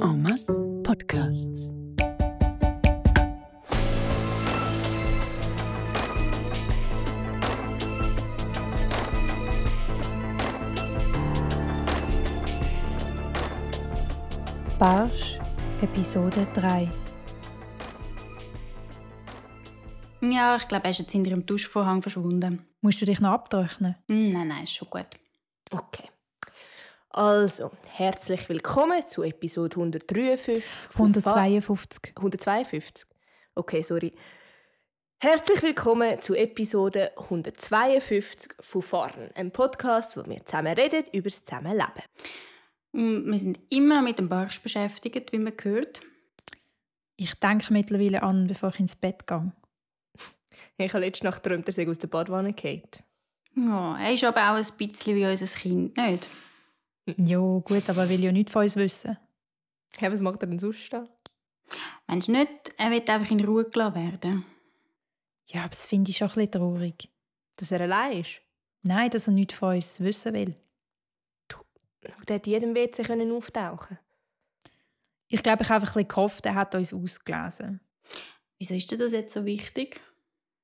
En masse Podcasts. Barsch, Episode 3. Ja, ich glaube, er ist jetzt hinter dem Duschvorhang verschwunden. Musst du dich noch abtrocknen? Hm, Nein, nein, ist schon gut. Okay. Also, herzlich willkommen zu Episode 153. von Fa- 152. 152. Okay, sorry. Herzlich willkommen zu Episode 152 von Fahren, einem Podcast, wo wir zusammen reden über das Zusammenleben. Hm, Wir sind immer noch mit dem Barsch beschäftigt, wie man hört. Ich denke mittlerweile an, bevor ich ins Bett gehe. Ich habe letzte Nacht geträumt, dass ich aus der Badwanne gehe. Ja, er ist aber auch ein bisschen wie unser Kind, nicht? Ja, gut, aber er will ja nichts von uns wissen. Hey, was macht er denn sonst da? Meinst du nicht, er wird einfach in Ruhe gelassen werden? Ja, aber das finde ich schon ein bisschen traurig. Dass er allein ist? Nein, dass er nichts von uns wissen will. Der hätte jedem WC können auftauchen Ich glaube, ich habe einfach ein bisschen gehofft, er hat uns ausgelesen. Wieso ist dir das jetzt so wichtig?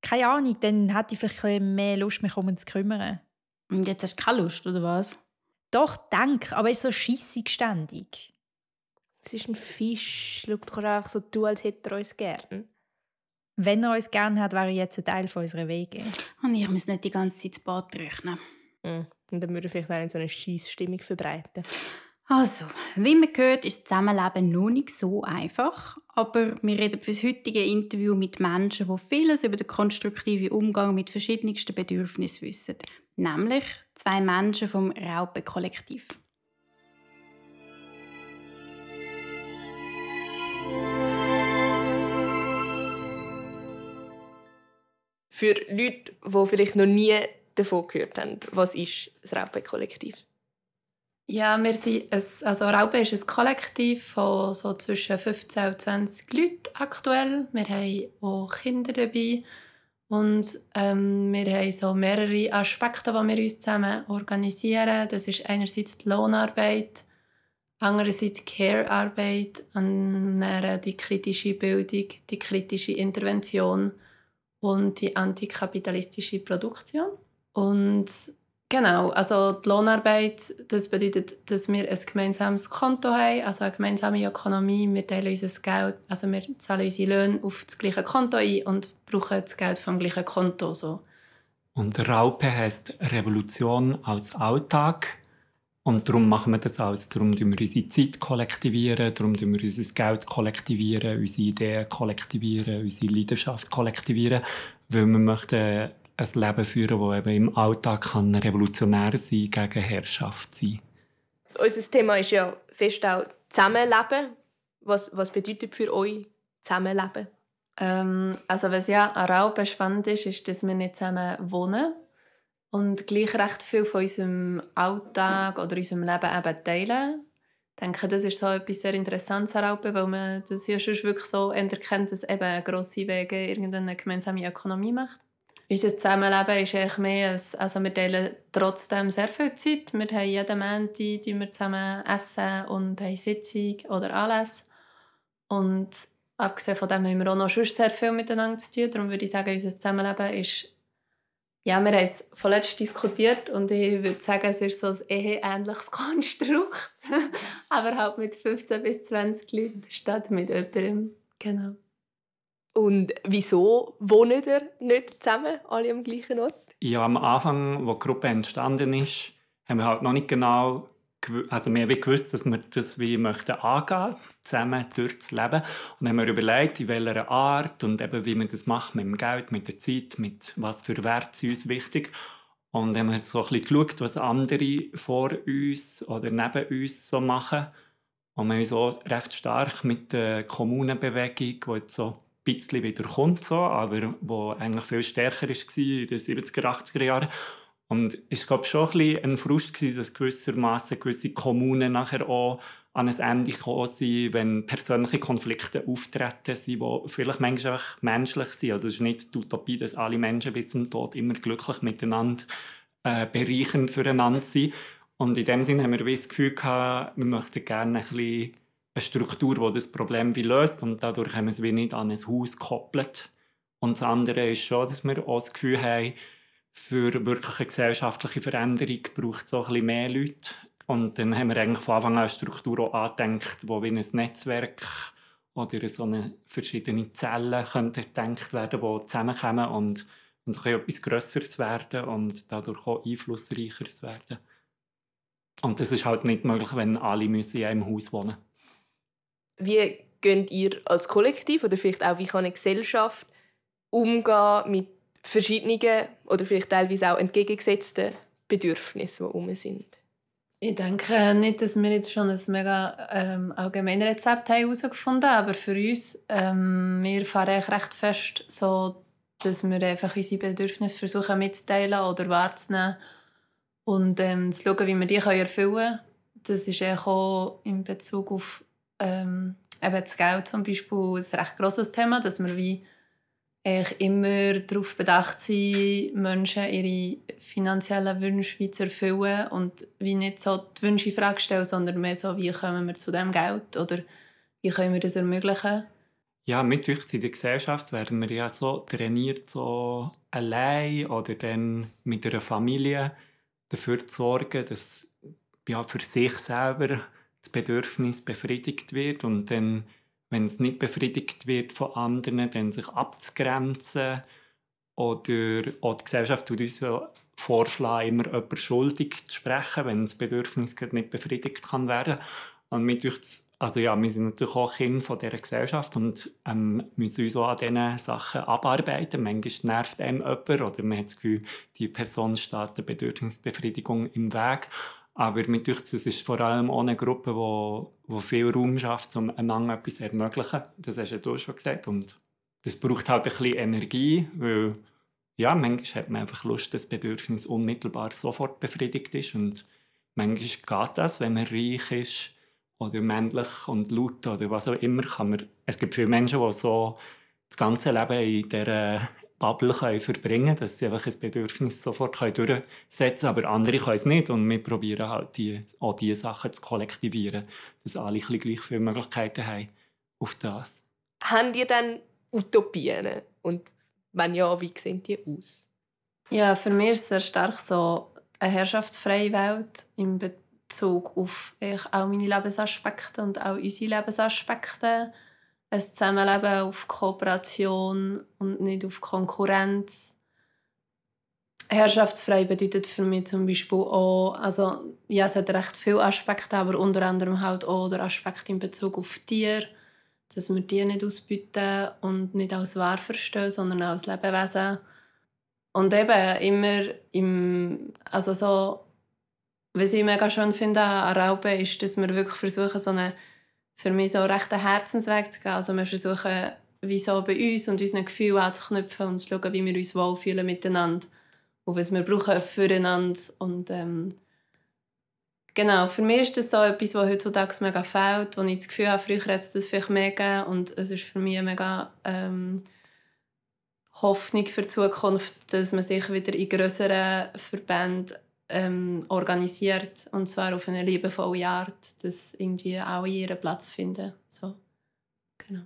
Keine Ahnung, dann hätte ich vielleicht ein bisschen mehr Lust, mich um ihn zu kümmern. Und jetzt hast du keine Lust, oder was? Doch, denk, aber er ist so scheissig ständig. Es ist ein Fisch. Schau doch einfach so du, als hätte er uns gern. Wenn er uns gerne hat, wäre er jetzt ein Teil von unserer Wege. Und ich muss nicht die ganze Zeit das Bad rechnen. Mhm. Und dann würde er vielleicht auch in so eine Scheissstimmung verbreiten. Also, wie man hört, ist das Zusammenleben noch nicht so einfach. Aber wir reden für das heutige Interview mit Menschen, die vieles über den konstruktiven Umgang mit verschiedensten Bedürfnissen wissen. Nämlich zwei Menschen vom Raupe-Kollektiv. Für Leute, die vielleicht noch nie davon gehört haben, was ist das Raupe-Kollektiv? Ja, wir sind ein, also Raupe ist ein Kollektiv von so zwischen 15 und 20 Leuten aktuell. Wir haben auch Kinder dabei und ähm, wir haben so mehrere Aspekte, die wir uns zusammen organisieren. Das ist einerseits die Lohnarbeit, andererseits Care-Arbeit, die kritische Bildung, die kritische Intervention und die antikapitalistische Produktion. Und Genau, also die Lohnarbeit, das bedeutet, dass wir ein gemeinsames Konto haben, also eine gemeinsame Ökonomie. Wir teilen unser Geld, also wir zahlen unsere Löhne auf das gleiche Konto ein und brauchen das Geld vom gleichen Konto. So. Und Raupe heißt Revolution als Alltag. Und darum machen wir das alles. Darum kollektivieren wir unsere Zeit, kollektivieren, darum kollektivieren wir unser Geld, kollektivieren, unsere Ideen kollektivieren, unsere Leidenschaft kollektivieren. Weil wir möchten ein Leben führen, das eben im Alltag kann revolutionär sein gegen Herrschaft sein. Unser Thema ist ja fest auch Zusammenleben. Was, was bedeutet für euch Zusammenleben? Ähm, also was ja an Raupe spannend ist, ist, dass wir nicht zusammen wohnen und gleich recht viel von unserem Alltag oder unserem Leben eben teilen. Ich denke, das ist so etwas sehr Interessantes an Raupe, weil man das ja schon wirklich so erkennt, dass eben grosse Wege irgendeine gemeinsame Ökonomie macht. Unser Zusammenleben ist eigentlich mehr, als, also wir teilen trotzdem sehr viel Zeit. Wir haben jeden Montag die wir zusammen essen und haben Sitzung oder Anlässe. Und abgesehen von dem haben wir auch noch sonst sehr viel miteinander zu tun. Darum würde ich sagen, unser Zusammenleben ist ja, wir haben es vorletzt diskutiert und ich würde sagen, es ist so ein eheähnliches Konstrukt. Aber halt mit 15 bis 20 Leuten statt mit jemandem. Genau. Und wieso wohnen ihr nicht zusammen, alle am gleichen Ort? Ja, am Anfang, wo die Gruppe entstanden ist, haben wir halt noch nicht genau also wir haben gewusst, dass wir das wie möchten angehen, zusammen durchs Leben. Und dann haben wir überlegt, in welcher Art und eben wie man das macht, mit dem Geld, mit der Zeit, mit was für Werte sind uns wichtig. Und dann haben wir so ein bisschen geschaut, was andere vor uns oder neben uns so machen. Und wir haben uns auch recht stark mit der Kommunenbewegung, die jetzt so bisschen wieder kommt, so, aber wo eigentlich viel stärker war in den 70er, 80er Jahren. Und es war schon ein, ein Frust, gewesen, dass gewissermaßen gewisse Kommunen nachher auch an ein Ende gekommen sind, wenn persönliche Konflikte auftreten sind, die vielleicht manchmal menschlich sind. Also es ist nicht die Utopie, dass alle Menschen bis zum Tod immer glücklich miteinander äh, bereichernd füreinander sind. Und in dem Sinne haben wir das Gefühl gehabt, wir möchten gerne ein bisschen eine Struktur, die das Problem wie löst und dadurch haben wir es wie nicht an ein Haus gekoppelt. Und das andere ist schon, dass wir auch das Gefühl haben, für wirklich eine gesellschaftliche Veränderung braucht es auch ein bisschen mehr Leute. Und dann haben wir eigentlich von Anfang an eine Struktur auch angedenkt, wo wie ein Netzwerk oder so eine verschiedene Zellen könnten gedacht werden, die zusammenkommen und, und so etwas Größeres werden und dadurch auch einflussreicheres werden. Und das ist halt nicht möglich, wenn alle müssen in einem Haus wohnen Wie geht ihr als Kollektiv oder vielleicht auch wie kann eine Gesellschaft umgehen mit verschiedenen oder vielleicht teilweise auch entgegengesetzten Bedürfnissen, die um sind? Ich denke nicht, dass wir jetzt schon ein mega ähm, allgemeines Rezept herausgefunden haben, aber für uns, ähm, wir fahren recht fest so, dass wir einfach unsere Bedürfnisse versuchen mitzuteilen oder wahrzunehmen und ähm, zu schauen, wie wir die erfüllen können. Das ist auch in Bezug auf ähm, eben das Geld zum Beispiel ein recht grosses Thema, dass wir wie immer darauf bedacht sind, Menschen ihre finanziellen Wünsche zu erfüllen und wie nicht so die Wünsche in Frage stellen, sondern mehr so, wie kommen wir zu dem Geld oder wie können wir das ermöglichen. Ja, mit in der Gesellschaft werden wir ja so trainiert, so allein oder dann mit einer Familie dafür zu sorgen, dass ja, für sich selber das Bedürfnis befriedigt wird und dann wenn es nicht befriedigt wird von anderen, dann sich abzugrenzen. Oder auch die Gesellschaft tut uns vorschlagen, immer jemanden schuldig zu sprechen, wenn das Bedürfnis nicht befriedigt kann werden. Und mit also ja, wir sind natürlich auch Kinder von dieser Gesellschaft und ähm, müssen uns auch an diesen Sachen abarbeiten. Manchmal nervt einem jemand oder man hat das Gefühl, die Person steht der Bedürfnisbefriedigung im Weg. Aber denkt, es ist vor allem auch eine Gruppe, die wo viel Raum schafft, um einander etwas zu ermöglichen. Das hast ja du schon gesagt. Und das braucht halt ein bisschen Energie, weil ja, manchmal hat man einfach Lust, dass das Bedürfnis unmittelbar sofort befriedigt ist. Und manchmal geht das, wenn man reich ist oder männlich und laut oder was auch immer. Kann man, es gibt viele Menschen, die so das ganze Leben in dieser Bubble können verbringen können, dass sie einfach ein Bedürfnis sofort durchsetzen können. Aber andere können es nicht. Und wir probieren halt, die, auch diese Sachen zu kollektivieren, dass alle gleich viele Möglichkeiten haben auf das. Haben ihr dann Utopien? Und wenn ja, wie sehen die aus? Ja, für mich ist es sehr stark so eine herrschaftsfreie Welt im Bezug auf auch meine Lebensaspekte und auch unsere Lebensaspekte ein Zusammenleben auf Kooperation und nicht auf Konkurrenz. Herrschaftsfrei bedeutet für mich zum Beispiel auch, also ja, es hat recht viele Aspekte, aber unter anderem halt auch der Aspekt in Bezug auf Tiere, dass wir die nicht ausbieten und nicht als wahr verstehen, sondern als Lebewesen. Und eben immer im, also so, was ich mega schön finde an Raupen, ist, dass wir wirklich versuchen, so eine für mich so recht einen Herzensweg zu gehen. Also wir versuchen, wie so bei uns und unseren Gefühlen anzuknüpfen und zu schauen, wie wir uns wohlfühlen miteinander und was wir brauchen füreinander. Und ähm, genau, für mich ist das so etwas, was heutzutage mega fehlt, wo ich das Gefühl habe, früher hätte es das vielleicht mehr gegeben und es ist für mich mega ähm, Hoffnung für die Zukunft, dass man sich wieder in größeren Verbänden ähm, organisiert und zwar auf eine liebevolle Art, dass irgendwie auch ihren Platz finden. So. Genau.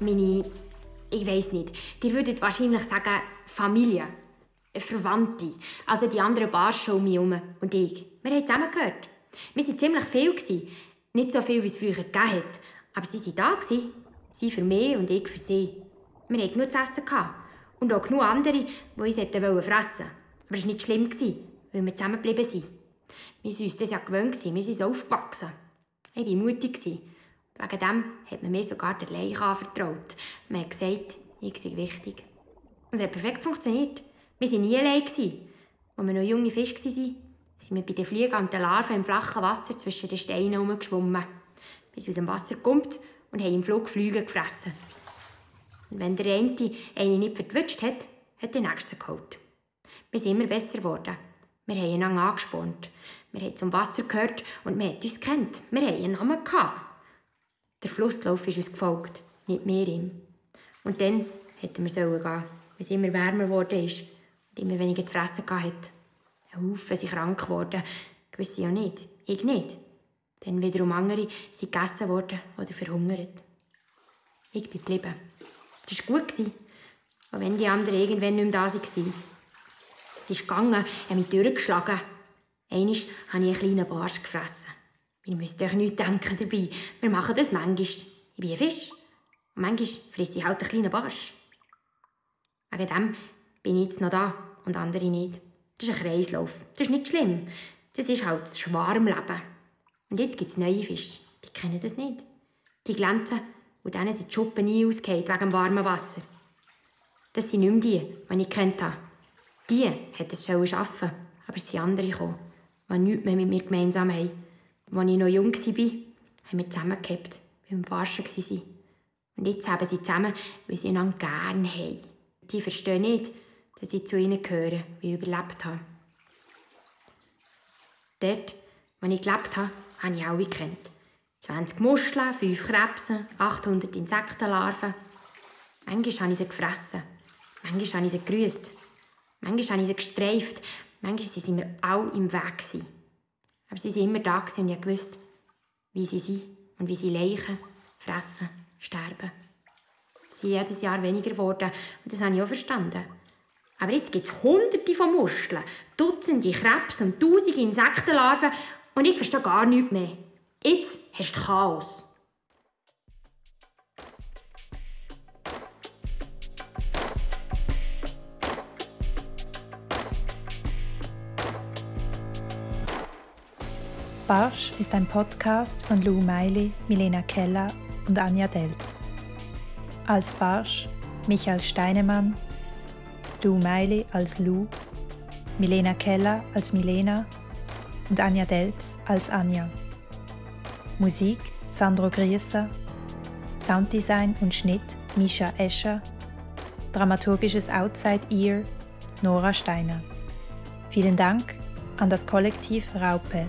Meine ich weiß nicht, ihr würdet wahrscheinlich sagen Familie, Verwandte, also die anderen Barschen um mich herum und ich. Wir haben zusammengehört. Wir waren ziemlich viel. Nicht so viel, wie es früher gegeben hat, aber sie waren da. Sie für mich und ich für sie. Wir hatten genug zu essen. Und auch genug andere, die uns fressen wollten. Aber es war nicht schlimm, weil wir zusammengeblieben sind. Wir waren uns das ja gewöhnt, wir sind so aufgewachsen. Ich war mutig. Wegen dem hat man mir sogar der Leiche anvertraut. Man hat gesagt, ich sei wichtig. Es hat perfekt funktioniert. Wir waren nie allein. Als wir noch junge Fische waren, sind wir bei den Fliegen und den Larven im flachen Wasser zwischen den Steinen herumgeschwommen. Bis wir aus dem Wasser kommt und haben im Flug Flüge gefressen. Und wenn der eine einen nicht verwünscht hat, hat der nächste geholt. Wir sind immer besser geworden. Wir haben einander angespornt. Wir haben zum Wasser gehört und wir haben uns kennt. Wir haben einen Namen gehabt. Der Flusslauf ist uns gefolgt, nicht mehr ihm. Und dann hätten wir sollen gehen, weil es immer wärmer geworden ist und immer weniger zu fressen hatte. Ein Haufen sind krank geworden, gewisse ja nicht, ich nicht. Dann wiederum andere sind gegessen worden oder verhungert. Ich bin geblieben. Das war gut, auch wenn die anderen irgendwann nicht mehr da waren. Es ist gegangen, hat mich durchgeschlagen. Einmal habe ich einen kleinen Barsch gefressen. Ihr müsst euch nichts denken dabei. Wir machen das manchmal. Ich bin ein Fisch. Und manchmal frisst ich halt einen kleinen Barsch. Wegen dem bin ich jetzt noch da und andere nicht. Das ist ein Kreislauf. Das ist nicht schlimm. Das ist halt das Schwarmleben. Und jetzt gibt es neue Fische. Die kennen das nicht. Die glänzen und denen sind die Schuppen nie ausgehend wegen dem warmen Wasser. Das sind nicht mehr die, die ich kennt habe. Die hätten es arbeiten aber es sind andere gekommen, die nichts mehr mit mir gemeinsam haben. Als ich noch jung war, haben wir zusammengehabt, weil wir Barschen waren. Und jetzt haben sie zusammen, weil sie einander gerne haben. Die verstehen nicht, dass ich zu ihnen gehöre, wie ich überlebt habe. Dort, wo ich gelebt habe, habe ich alle gekannt. 20 Muscheln, 5 Krebse, 800 Insektenlarven. Manchmal habe ich sie gefressen. Manchmal habe ich sie gegrüßt. Manchmal habe ich sie gestreift. Manchmal waren sie mir alle im Weg. Aber sie waren immer da und ich wusste, wie sie sind und wie sie leichen, fressen, sterben. Sie sind jedes Jahr weniger geworden und das habe ich auch verstanden. Aber jetzt gibt es hunderte von Muskeln, Dutzende Krebs und tausende Insektenlarven und ich verstehe gar nichts mehr. Jetzt hast du Chaos. Barsch ist ein Podcast von Lou Meili, Milena Keller und Anja Delz. Als Barsch Michael Steinemann, Lou Meili als Lou, Milena Keller als Milena und Anja Delz als Anja. Musik Sandro Grieser, Sounddesign und Schnitt Misha Escher, dramaturgisches Outside Ear Nora Steiner. Vielen Dank an das Kollektiv Raupe.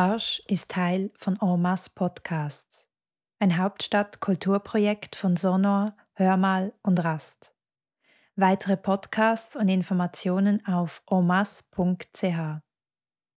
Barsch ist Teil von Ormas Podcasts, ein Hauptstadt-Kulturprojekt von Sonor, Hörmal und Rast. Weitere Podcasts und Informationen auf omas.ch.